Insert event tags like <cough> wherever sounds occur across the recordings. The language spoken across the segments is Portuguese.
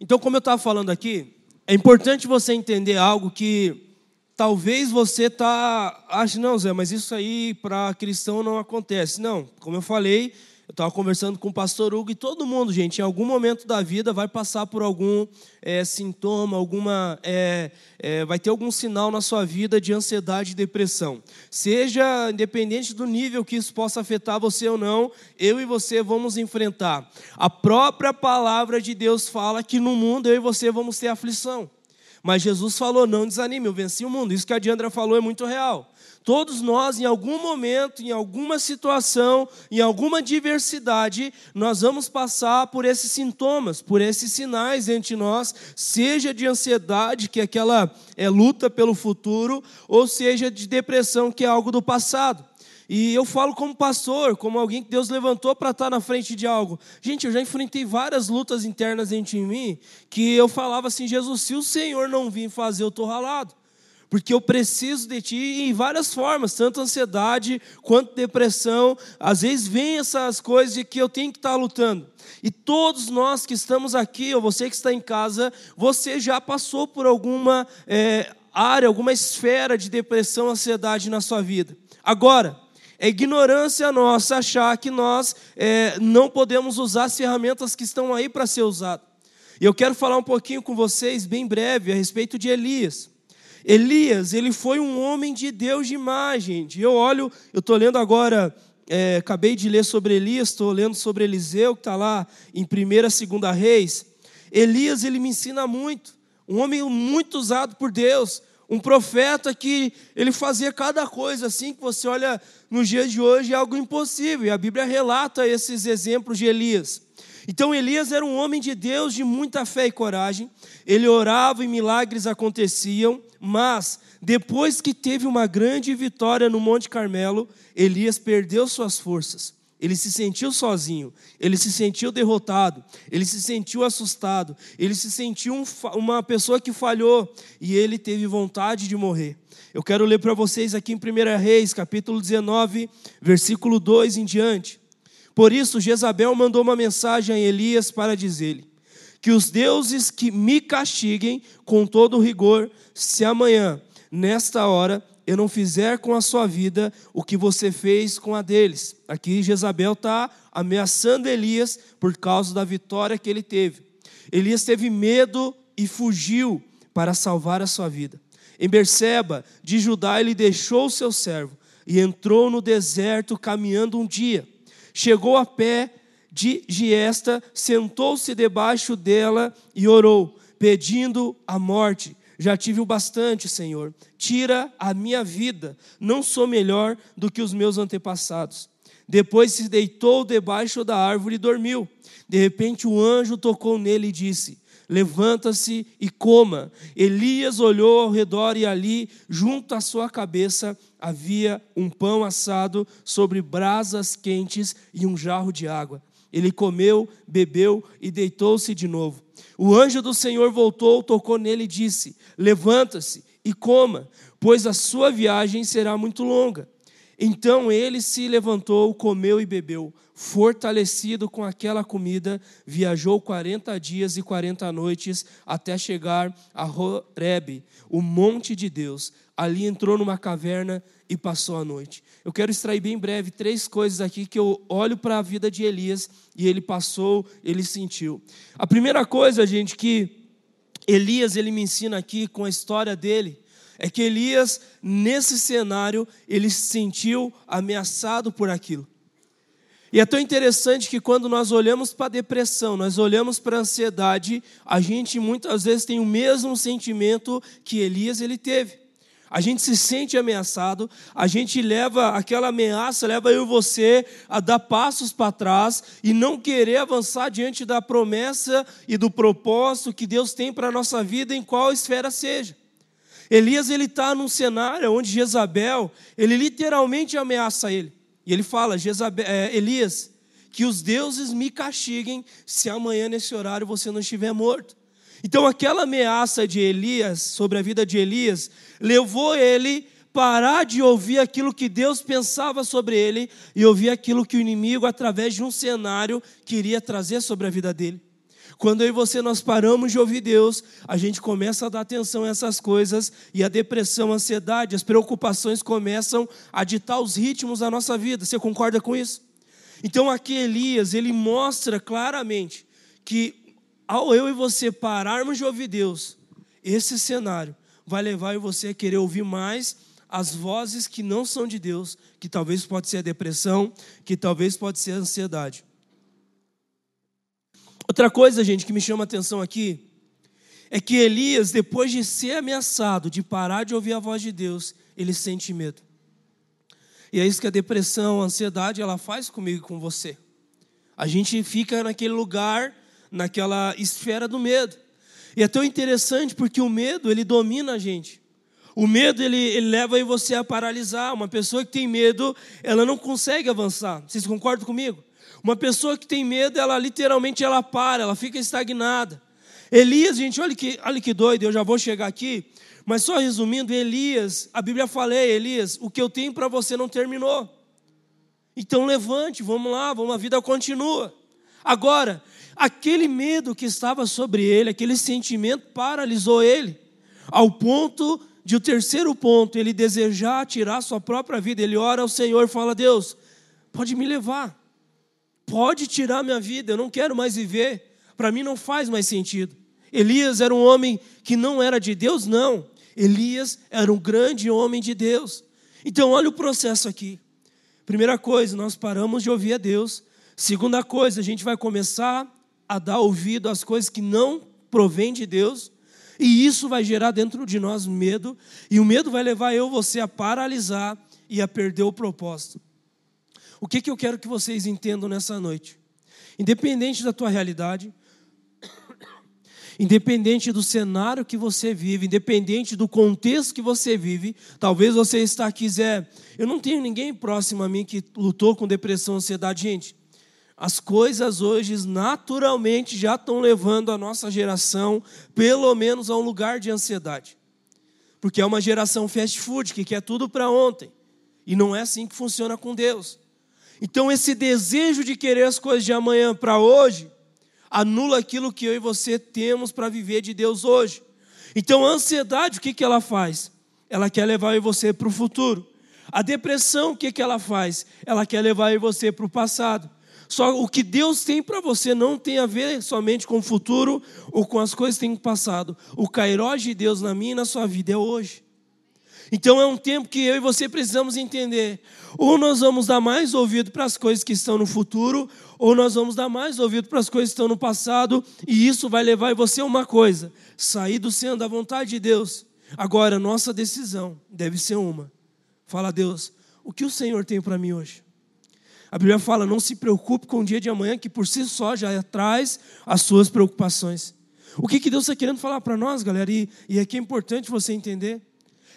Então, como eu estava falando aqui, é importante você entender algo que talvez você tá ache não, Zé, mas isso aí para cristão não acontece. Não, como eu falei, eu estava conversando com o pastor Hugo e todo mundo, gente, em algum momento da vida vai passar por algum é, sintoma, alguma, é, é, vai ter algum sinal na sua vida de ansiedade e depressão. Seja independente do nível que isso possa afetar você ou não, eu e você vamos enfrentar. A própria palavra de Deus fala que no mundo eu e você vamos ter aflição. Mas Jesus falou: não desanime, eu venci o mundo. Isso que a Diandra falou é muito real. Todos nós, em algum momento, em alguma situação, em alguma diversidade, nós vamos passar por esses sintomas, por esses sinais entre nós, seja de ansiedade, que é aquela é, luta pelo futuro, ou seja de depressão, que é algo do passado. E eu falo como pastor, como alguém que Deus levantou para estar na frente de algo. Gente, eu já enfrentei várias lutas internas entre mim, que eu falava assim: Jesus, se o Senhor não vir fazer, eu estou ralado porque eu preciso de ti em várias formas, tanto ansiedade quanto depressão. Às vezes vem essas coisas de que eu tenho que estar lutando. E todos nós que estamos aqui, ou você que está em casa, você já passou por alguma é, área, alguma esfera de depressão, ansiedade na sua vida. Agora, é ignorância nossa achar que nós é, não podemos usar as ferramentas que estão aí para ser usadas. E eu quero falar um pouquinho com vocês, bem breve, a respeito de Elias. Elias, ele foi um homem de Deus demais, gente. Eu olho, eu estou lendo agora, é, acabei de ler sobre Elias, estou lendo sobre Eliseu, que está lá em 1 e 2 Reis. Elias, ele me ensina muito. Um homem muito usado por Deus. Um profeta que ele fazia cada coisa assim que você olha nos dias de hoje é algo impossível. E a Bíblia relata esses exemplos de Elias. Então Elias era um homem de Deus de muita fé e coragem. Ele orava e milagres aconteciam, mas depois que teve uma grande vitória no Monte Carmelo, Elias perdeu suas forças. Ele se sentiu sozinho, ele se sentiu derrotado, ele se sentiu assustado, ele se sentiu um, uma pessoa que falhou e ele teve vontade de morrer. Eu quero ler para vocês aqui em 1 Reis, capítulo 19, versículo 2 em diante. Por isso, Jezabel mandou uma mensagem a Elias para dizer-lhe: Que os deuses que me castiguem com todo rigor, se amanhã, nesta hora, eu não fizer com a sua vida o que você fez com a deles. Aqui Jezabel está ameaçando Elias por causa da vitória que ele teve. Elias teve medo e fugiu para salvar a sua vida. Em Berseba, de Judá, ele deixou o seu servo e entrou no deserto caminhando um dia chegou a pé de Giesta, sentou-se debaixo dela e orou, pedindo a morte. Já tive o bastante, Senhor. Tira a minha vida. Não sou melhor do que os meus antepassados. Depois se deitou debaixo da árvore e dormiu. De repente o anjo tocou nele e disse: Levanta-se e coma. Elias olhou ao redor e ali, junto à sua cabeça, havia um pão assado sobre brasas quentes e um jarro de água. Ele comeu, bebeu e deitou-se de novo. O anjo do Senhor voltou, tocou nele e disse: Levanta-se e coma, pois a sua viagem será muito longa. Então ele se levantou, comeu e bebeu. Fortalecido com aquela comida, viajou 40 dias e 40 noites até chegar a Horebe, o monte de Deus. Ali entrou numa caverna e passou a noite. Eu quero extrair bem breve três coisas aqui que eu olho para a vida de Elias e ele passou, ele sentiu. A primeira coisa, gente, que Elias ele me ensina aqui com a história dele, é que Elias, nesse cenário, ele se sentiu ameaçado por aquilo. E é tão interessante que quando nós olhamos para a depressão, nós olhamos para a ansiedade, a gente muitas vezes tem o mesmo sentimento que Elias ele teve. A gente se sente ameaçado, a gente leva aquela ameaça, leva eu e você a dar passos para trás e não querer avançar diante da promessa e do propósito que Deus tem para a nossa vida, em qual esfera seja. Elias ele está num cenário onde Jezabel, ele literalmente ameaça ele. E ele fala, Jezabel, é, Elias, que os deuses me castiguem se amanhã nesse horário você não estiver morto. Então aquela ameaça de Elias sobre a vida de Elias levou ele parar de ouvir aquilo que Deus pensava sobre ele e ouvir aquilo que o inimigo através de um cenário queria trazer sobre a vida dele. Quando eu e você nós paramos de ouvir Deus, a gente começa a dar atenção a essas coisas e a depressão, a ansiedade, as preocupações começam a ditar os ritmos da nossa vida. Você concorda com isso? Então aqui Elias, ele mostra claramente que ao eu e você pararmos de ouvir Deus, esse cenário vai levar você a querer ouvir mais as vozes que não são de Deus, que talvez pode ser a depressão, que talvez pode ser a ansiedade. Outra coisa, gente, que me chama a atenção aqui, é que Elias, depois de ser ameaçado, de parar de ouvir a voz de Deus, ele sente medo. E é isso que a depressão, a ansiedade, ela faz comigo e com você. A gente fica naquele lugar, naquela esfera do medo. E é tão interessante porque o medo, ele domina a gente. O medo, ele, ele leva você a paralisar. Uma pessoa que tem medo, ela não consegue avançar. Vocês concordam comigo? Uma pessoa que tem medo, ela literalmente ela para, ela fica estagnada. Elias, gente, olha que, olha que doido, eu já vou chegar aqui. Mas só resumindo, Elias, a Bíblia fala, Elias, o que eu tenho para você não terminou. Então levante, vamos lá, vamos, a vida continua. Agora, aquele medo que estava sobre ele, aquele sentimento paralisou ele, ao ponto de o terceiro ponto, ele desejar tirar sua própria vida. Ele ora ao Senhor e fala: Deus, pode me levar pode tirar minha vida, eu não quero mais viver, para mim não faz mais sentido. Elias era um homem que não era de Deus, não. Elias era um grande homem de Deus. Então, olha o processo aqui. Primeira coisa, nós paramos de ouvir a Deus. Segunda coisa, a gente vai começar a dar ouvido às coisas que não provêm de Deus. E isso vai gerar dentro de nós medo. E o medo vai levar eu, você, a paralisar e a perder o propósito. O que, que eu quero que vocês entendam nessa noite? Independente da tua realidade, <coughs> independente do cenário que você vive, independente do contexto que você vive, talvez você está aqui, Zé, eu não tenho ninguém próximo a mim que lutou com depressão, ansiedade. Gente, as coisas hoje naturalmente já estão levando a nossa geração, pelo menos, a um lugar de ansiedade. Porque é uma geração fast food, que quer tudo para ontem. E não é assim que funciona com Deus. Então, esse desejo de querer as coisas de amanhã para hoje, anula aquilo que eu e você temos para viver de Deus hoje. Então, a ansiedade, o que, que ela faz? Ela quer levar eu e você para o futuro. A depressão, o que, que ela faz? Ela quer levar eu e você para o passado. Só o que Deus tem para você não tem a ver somente com o futuro ou com as coisas que tem passado. O cairó de Deus na minha e na sua vida é hoje. Então é um tempo que eu e você precisamos entender. Ou nós vamos dar mais ouvido para as coisas que estão no futuro, ou nós vamos dar mais ouvido para as coisas que estão no passado, e isso vai levar você a uma coisa: sair do centro da vontade de Deus. Agora, nossa decisão deve ser uma. Fala a Deus, o que o Senhor tem para mim hoje? A Bíblia fala: não se preocupe com o dia de amanhã, que por si só já traz as suas preocupações. O que, que Deus está querendo falar para nós, galera? E, e aqui é importante você entender.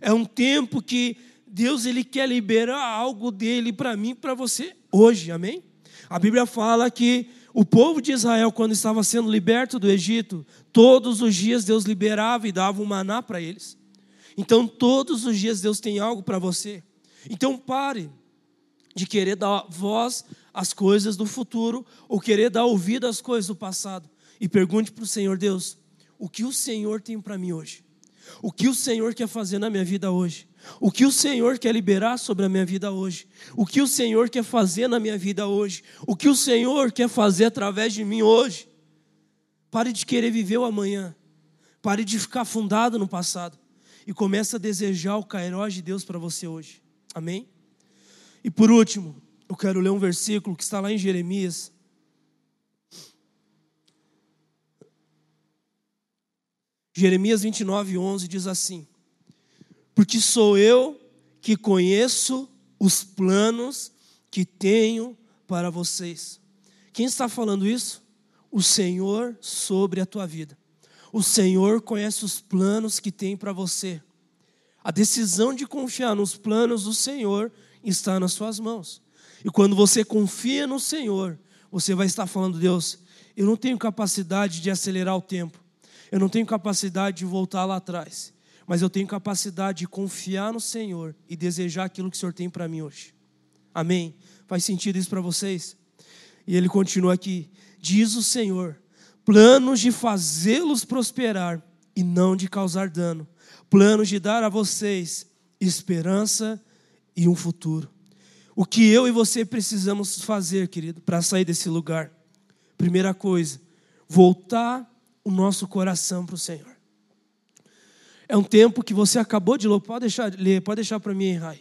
É um tempo que Deus ele quer liberar algo dele para mim, para você hoje, amém? A Bíblia fala que o povo de Israel, quando estava sendo liberto do Egito, todos os dias Deus liberava e dava um maná para eles. Então, todos os dias Deus tem algo para você. Então, pare de querer dar voz às coisas do futuro ou querer dar ouvido às coisas do passado. E pergunte para o Senhor, Deus, o que o Senhor tem para mim hoje? O que o Senhor quer fazer na minha vida hoje? O que o Senhor quer liberar sobre a minha vida hoje? O que o Senhor quer fazer na minha vida hoje? O que o Senhor quer fazer através de mim hoje? Pare de querer viver o amanhã. Pare de ficar afundado no passado. E comece a desejar o cairós de Deus para você hoje. Amém? E por último, eu quero ler um versículo que está lá em Jeremias, Jeremias 29, 11 diz assim: Porque sou eu que conheço os planos que tenho para vocês. Quem está falando isso? O Senhor sobre a tua vida. O Senhor conhece os planos que tem para você. A decisão de confiar nos planos do Senhor está nas suas mãos. E quando você confia no Senhor, você vai estar falando, Deus, eu não tenho capacidade de acelerar o tempo, eu não tenho capacidade de voltar lá atrás, mas eu tenho capacidade de confiar no Senhor e desejar aquilo que o Senhor tem para mim hoje. Amém? Faz sentido isso para vocês? E ele continua aqui: Diz o Senhor, planos de fazê-los prosperar e não de causar dano, planos de dar a vocês esperança e um futuro. O que eu e você precisamos fazer, querido, para sair desse lugar? Primeira coisa, voltar o nosso coração para o Senhor. É um tempo que você acabou de ler, pode deixar, pode deixar para mim, Rai.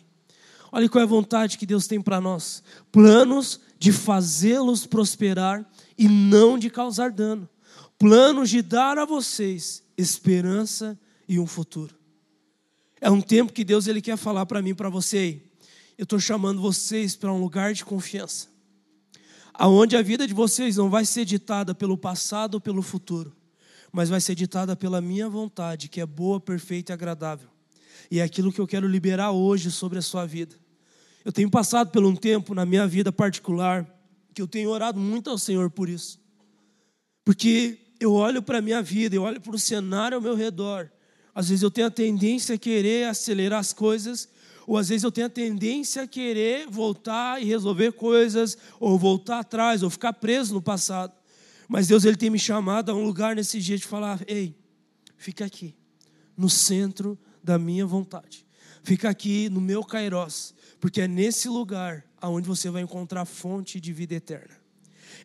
Olha qual é a vontade que Deus tem para nós: planos de fazê-los prosperar e não de causar dano, planos de dar a vocês esperança e um futuro. É um tempo que Deus ele quer falar para mim, para você. Eu estou chamando vocês para um lugar de confiança, aonde a vida de vocês não vai ser ditada pelo passado ou pelo futuro, mas vai ser ditada pela minha vontade, que é boa, perfeita e agradável. E é aquilo que eu quero liberar hoje sobre a sua vida. Eu tenho passado por um tempo na minha vida particular que eu tenho orado muito ao Senhor por isso. Porque eu olho para a minha vida, eu olho para o cenário ao meu redor. Às vezes eu tenho a tendência a querer acelerar as coisas, ou às vezes eu tenho a tendência a querer voltar e resolver coisas, ou voltar atrás, ou ficar preso no passado. Mas Deus ele tem me chamado a um lugar nesse dia de falar: ei, fica aqui, no centro da minha vontade. Fica aqui no meu Kairos, porque é nesse lugar aonde você vai encontrar a fonte de vida eterna.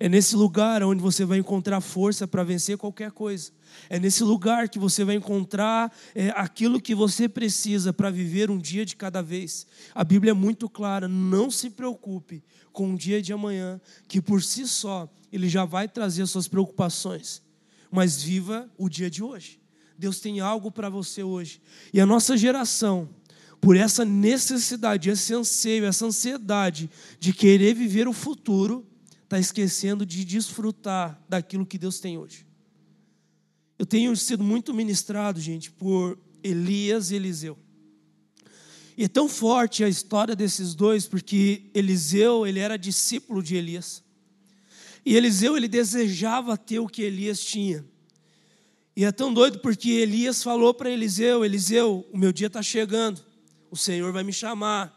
É nesse lugar onde você vai encontrar força para vencer qualquer coisa. É nesse lugar que você vai encontrar é, aquilo que você precisa para viver um dia de cada vez. A Bíblia é muito clara: não se preocupe com o dia de amanhã, que por si só ele já vai trazer as suas preocupações. Mas viva o dia de hoje. Deus tem algo para você hoje. E a nossa geração, por essa necessidade, esse anseio, essa ansiedade de querer viver o futuro, está esquecendo de desfrutar daquilo que Deus tem hoje. Eu tenho sido muito ministrado, gente, por Elias e Eliseu. E é tão forte a história desses dois, porque Eliseu, ele era discípulo de Elias. E Eliseu ele desejava ter o que Elias tinha. E é tão doido porque Elias falou para Eliseu: Eliseu, o meu dia está chegando, o Senhor vai me chamar.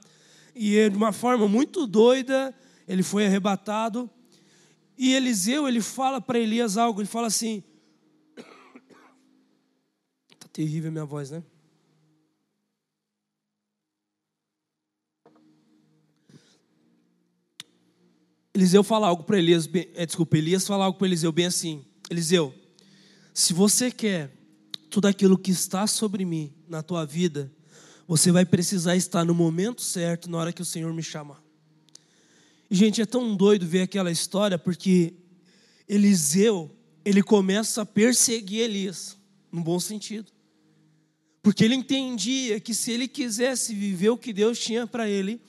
E de uma forma muito doida, ele foi arrebatado. E Eliseu ele fala para Elias algo, ele fala assim: Tá terrível a minha voz, né? Eliseu fala algo para Elias, bem, é, desculpa, Elias fala algo para Eliseu bem assim: Eliseu, se você quer tudo aquilo que está sobre mim na tua vida, você vai precisar estar no momento certo, na hora que o Senhor me chamar. Gente, é tão doido ver aquela história, porque Eliseu, ele começa a perseguir Elias, no bom sentido. Porque ele entendia que se ele quisesse viver o que Deus tinha para ele,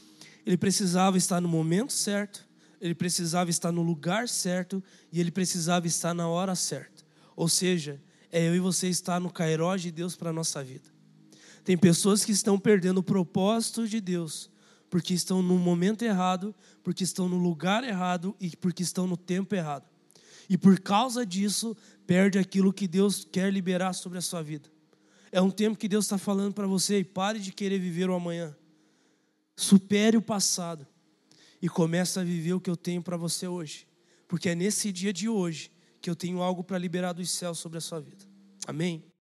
ele precisava estar no momento certo, ele precisava estar no lugar certo e ele precisava estar na hora certa. Ou seja, é eu e você estar no cairó de Deus para a nossa vida. Tem pessoas que estão perdendo o propósito de Deus porque estão no momento errado, porque estão no lugar errado e porque estão no tempo errado. E por causa disso, perde aquilo que Deus quer liberar sobre a sua vida. É um tempo que Deus está falando para você e pare de querer viver o amanhã. Supere o passado e começa a viver o que eu tenho para você hoje. Porque é nesse dia de hoje que eu tenho algo para liberar dos céus sobre a sua vida. Amém?